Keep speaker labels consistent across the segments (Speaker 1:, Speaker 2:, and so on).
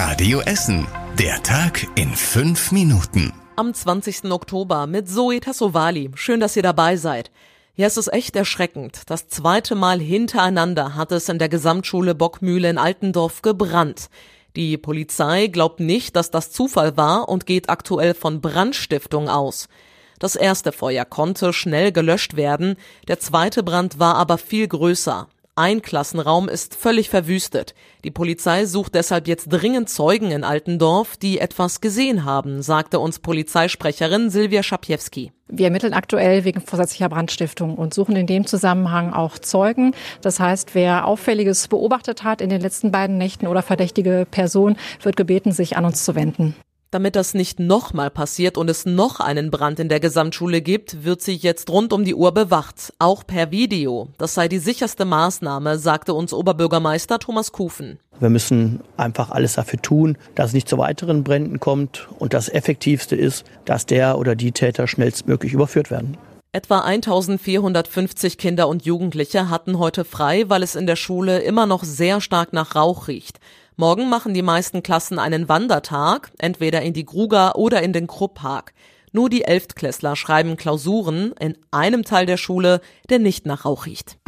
Speaker 1: Radio Essen. Der Tag in fünf Minuten.
Speaker 2: Am 20. Oktober mit Zoe Tassovali. Schön, dass ihr dabei seid. Ja, es ist echt erschreckend. Das zweite Mal hintereinander hat es in der Gesamtschule Bockmühle in Altendorf gebrannt. Die Polizei glaubt nicht, dass das Zufall war und geht aktuell von Brandstiftung aus. Das erste Feuer konnte schnell gelöscht werden, der zweite Brand war aber viel größer. Ein Klassenraum ist völlig verwüstet. Die Polizei sucht deshalb jetzt dringend Zeugen in Altendorf, die etwas gesehen haben, sagte uns Polizeisprecherin Silvia Schapiewski.
Speaker 3: Wir ermitteln aktuell wegen vorsätzlicher Brandstiftung und suchen in dem Zusammenhang auch Zeugen. Das heißt, wer Auffälliges beobachtet hat in den letzten beiden Nächten oder verdächtige Person, wird gebeten, sich an uns zu wenden.
Speaker 2: Damit das nicht nochmal passiert und es noch einen Brand in der Gesamtschule gibt, wird sie jetzt rund um die Uhr bewacht, auch per Video. Das sei die sicherste Maßnahme, sagte uns Oberbürgermeister Thomas Kufen.
Speaker 4: Wir müssen einfach alles dafür tun, dass es nicht zu weiteren Bränden kommt und das Effektivste ist, dass der oder die Täter schnellstmöglich überführt werden.
Speaker 2: Etwa 1450 Kinder und Jugendliche hatten heute frei, weil es in der Schule immer noch sehr stark nach Rauch riecht. Morgen machen die meisten Klassen einen Wandertag, entweder in die Gruger oder in den Krupppark. Nur die Elftklässler schreiben Klausuren in einem Teil der Schule, der nicht nach Rauch riecht.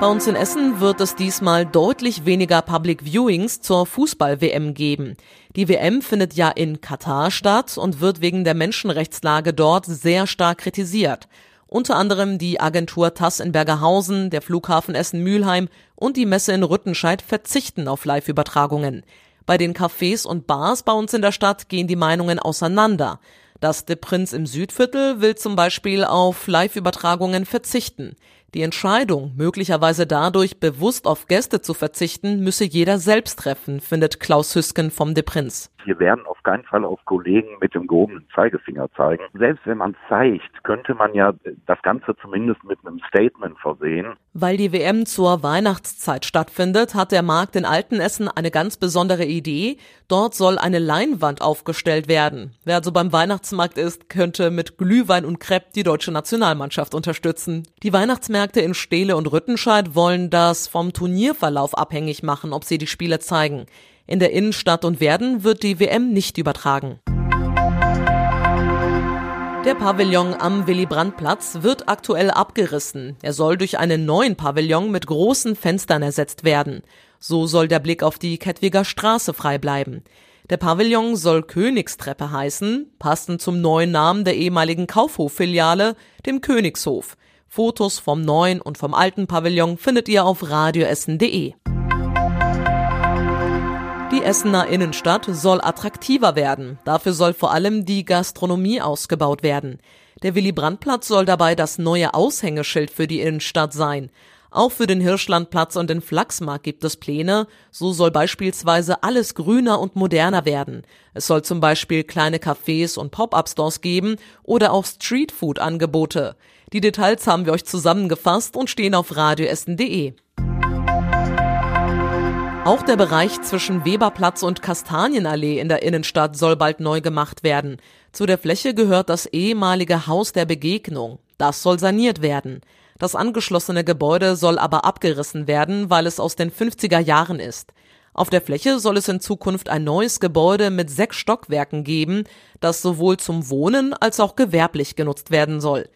Speaker 2: Bei uns in Essen wird es diesmal deutlich weniger Public Viewings zur Fußball-WM geben. Die WM findet ja in Katar statt und wird wegen der Menschenrechtslage dort sehr stark kritisiert. Unter anderem die Agentur TAS in Bergerhausen, der Flughafen Essen-Mülheim und die Messe in Rüttenscheid verzichten auf Live-Übertragungen. Bei den Cafés und Bars bei uns in der Stadt gehen die Meinungen auseinander. Das De Prinz im Südviertel will zum Beispiel auf Live-Übertragungen verzichten. Die Entscheidung, möglicherweise dadurch bewusst auf Gäste zu verzichten, müsse jeder selbst treffen, findet Klaus Hüsken vom De Prinz.
Speaker 5: Wir werden auf keinen Fall auf Kollegen mit dem gehobenen Zeigefinger zeigen. Selbst wenn man zeigt, könnte man ja das Ganze zumindest mit einem Statement versehen.
Speaker 2: Weil die WM zur Weihnachtszeit stattfindet, hat der Markt in Altenessen eine ganz besondere Idee. Dort soll eine Leinwand aufgestellt werden. Wer also beim Weihnachtsmarkt ist, könnte mit Glühwein und Crepe die deutsche Nationalmannschaft unterstützen. Die Weihnachtsmärkte in Steele und Rüttenscheid wollen das vom Turnierverlauf abhängig machen, ob sie die Spiele zeigen. In der Innenstadt und Werden wird die WM nicht übertragen. Der Pavillon am Willy-Brandt-Platz wird aktuell abgerissen. Er soll durch einen neuen Pavillon mit großen Fenstern ersetzt werden. So soll der Blick auf die Kettwiger Straße frei bleiben. Der Pavillon soll Königstreppe heißen, passend zum neuen Namen der ehemaligen Kaufhof-Filiale, dem Königshof. Fotos vom neuen und vom alten Pavillon findet ihr auf radioessen.de. Die Essener Innenstadt soll attraktiver werden. Dafür soll vor allem die Gastronomie ausgebaut werden. Der Willy-Brandt-Platz soll dabei das neue Aushängeschild für die Innenstadt sein. Auch für den Hirschlandplatz und den Flachsmarkt gibt es Pläne. So soll beispielsweise alles grüner und moderner werden. Es soll zum Beispiel kleine Cafés und Pop-up-Stores geben oder auch Streetfood-Angebote. Die Details haben wir euch zusammengefasst und stehen auf radioessen.de. Auch der Bereich zwischen Weberplatz und Kastanienallee in der Innenstadt soll bald neu gemacht werden. Zu der Fläche gehört das ehemalige Haus der Begegnung. Das soll saniert werden. Das angeschlossene Gebäude soll aber abgerissen werden, weil es aus den 50er Jahren ist. Auf der Fläche soll es in Zukunft ein neues Gebäude mit sechs Stockwerken geben, das sowohl zum Wohnen als auch gewerblich genutzt werden soll.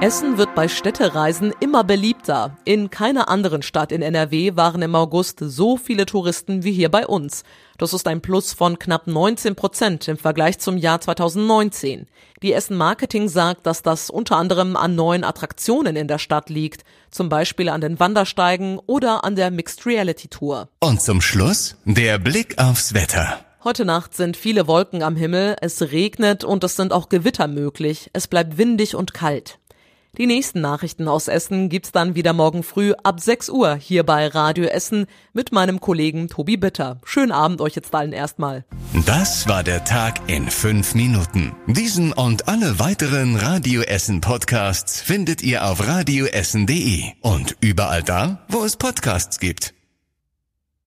Speaker 2: Essen wird bei Städtereisen immer beliebter. In keiner anderen Stadt in NRW waren im August so viele Touristen wie hier bei uns. Das ist ein Plus von knapp 19 Prozent im Vergleich zum Jahr 2019. Die Essen Marketing sagt, dass das unter anderem an neuen Attraktionen in der Stadt liegt, zum Beispiel an den Wandersteigen oder an der Mixed Reality Tour.
Speaker 1: Und zum Schluss der Blick aufs Wetter.
Speaker 2: Heute Nacht sind viele Wolken am Himmel, es regnet und es sind auch Gewitter möglich. Es bleibt windig und kalt. Die nächsten Nachrichten aus Essen gibt's dann wieder morgen früh ab 6 Uhr hier bei Radio Essen mit meinem Kollegen Tobi Bitter. Schönen Abend euch jetzt allen erstmal.
Speaker 1: Das war der Tag in fünf Minuten. Diesen und alle weiteren Radio Essen Podcasts findet ihr auf radioessen.de und überall da, wo es Podcasts gibt.